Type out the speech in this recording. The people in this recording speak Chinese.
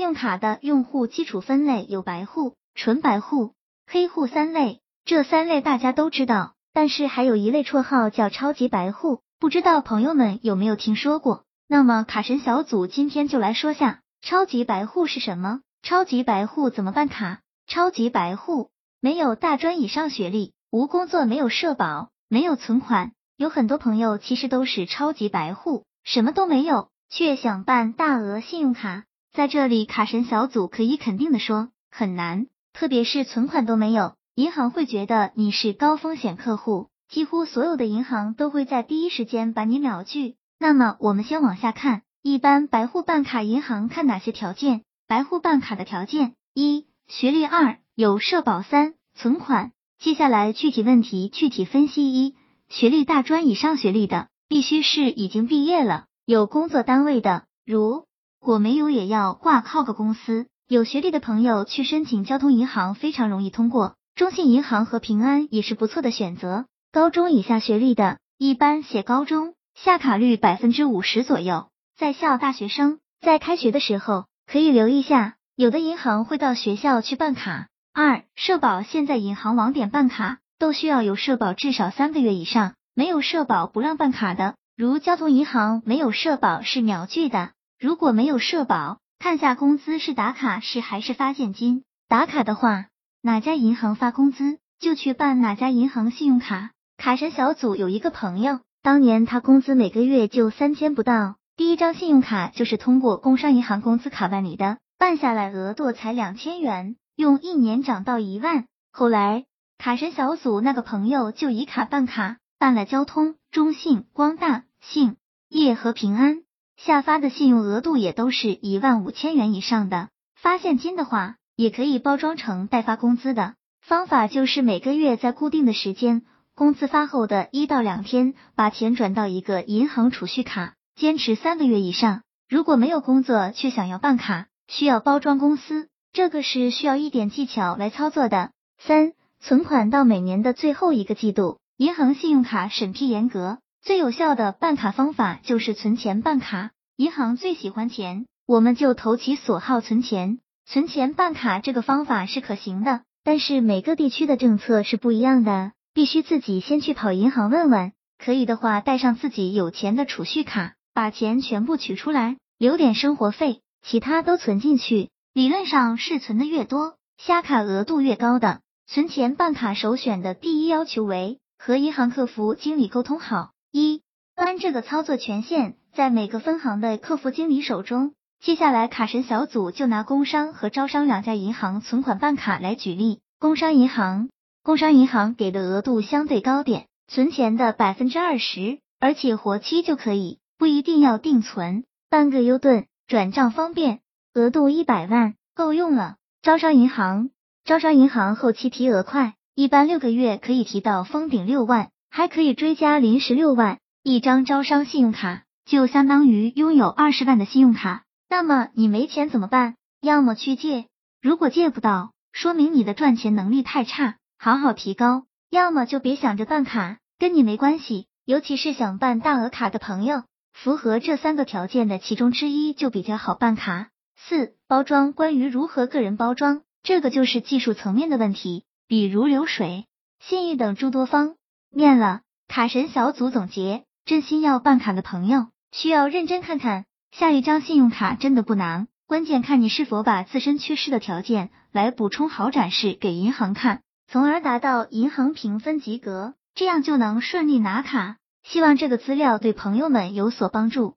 信用卡的用户基础分类有白户、纯白户、黑户三类，这三类大家都知道，但是还有一类绰号叫超级白户，不知道朋友们有没有听说过？那么卡神小组今天就来说下超级白户是什么，超级白户怎么办卡？超级白户没有大专以上学历，无工作，没有社保，没有存款，有很多朋友其实都是超级白户，什么都没有，却想办大额信用卡。在这里，卡神小组可以肯定的说，很难，特别是存款都没有，银行会觉得你是高风险客户，几乎所有的银行都会在第一时间把你秒拒。那么，我们先往下看，一般白户办卡，银行看哪些条件？白户办卡的条件：一、学历；二、有社保；三、存款。接下来具体问题具体分析：一、学历大专以上学历的，必须是已经毕业了，有工作单位的，如。果没有也要挂靠个公司，有学历的朋友去申请交通银行非常容易通过，中信银行和平安也是不错的选择。高中以下学历的，一般写高中，下卡率百分之五十左右。在校大学生在开学的时候可以留意下，有的银行会到学校去办卡。二社保，现在银行网点办卡都需要有社保至少三个月以上，没有社保不让办卡的，如交通银行没有社保是秒拒的。如果没有社保，看下工资是打卡是还是发现金。打卡的话，哪家银行发工资就去办哪家银行信用卡。卡神小组有一个朋友，当年他工资每个月就三千不到，第一张信用卡就是通过工商银行工资卡办理的，办下来额度才两千元，用一年涨到一万。后来卡神小组那个朋友就以卡办卡，办了交通、中信、光大、信业和平安。下发的信用额度也都是一万五千元以上的，发现金的话也可以包装成代发工资的方法，就是每个月在固定的时间，工资发后的一到两天，把钱转到一个银行储蓄卡，坚持三个月以上。如果没有工作却想要办卡，需要包装公司，这个是需要一点技巧来操作的。三、存款到每年的最后一个季度，银行信用卡审批严格。最有效的办卡方法就是存钱办卡，银行最喜欢钱，我们就投其所好存钱。存钱办卡这个方法是可行的，但是每个地区的政策是不一样的，必须自己先去跑银行问问。可以的话，带上自己有钱的储蓄卡，把钱全部取出来，留点生活费，其他都存进去。理论上是存的越多，瞎卡额度越高的。存钱办卡首选的第一要求为和银行客服经理沟通好。这个操作权限在每个分行的客服经理手中。接下来，卡神小组就拿工商和招商两家银行存款办卡来举例。工商银行，工商银行给的额度相对高点，存钱的百分之二十，而且活期就可以，不一定要定存，办个 U 盾转账方便，额度一百万够用了。招商银行，招商银行后期提额快，一般六个月可以提到封顶六万。还可以追加临时六万，一张招商信用卡就相当于拥有二十万的信用卡。那么你没钱怎么办？要么去借，如果借不到，说明你的赚钱能力太差，好好提高；要么就别想着办卡，跟你没关系。尤其是想办大额卡的朋友，符合这三个条件的其中之一就比较好办卡。四、包装，关于如何个人包装，这个就是技术层面的问题，比如流水、信誉等诸多方。面了，卡神小组总结：真心要办卡的朋友，需要认真看看下一张信用卡，真的不难，关键看你是否把自身缺失的条件来补充好展示给银行看，从而达到银行评分及格，这样就能顺利拿卡。希望这个资料对朋友们有所帮助。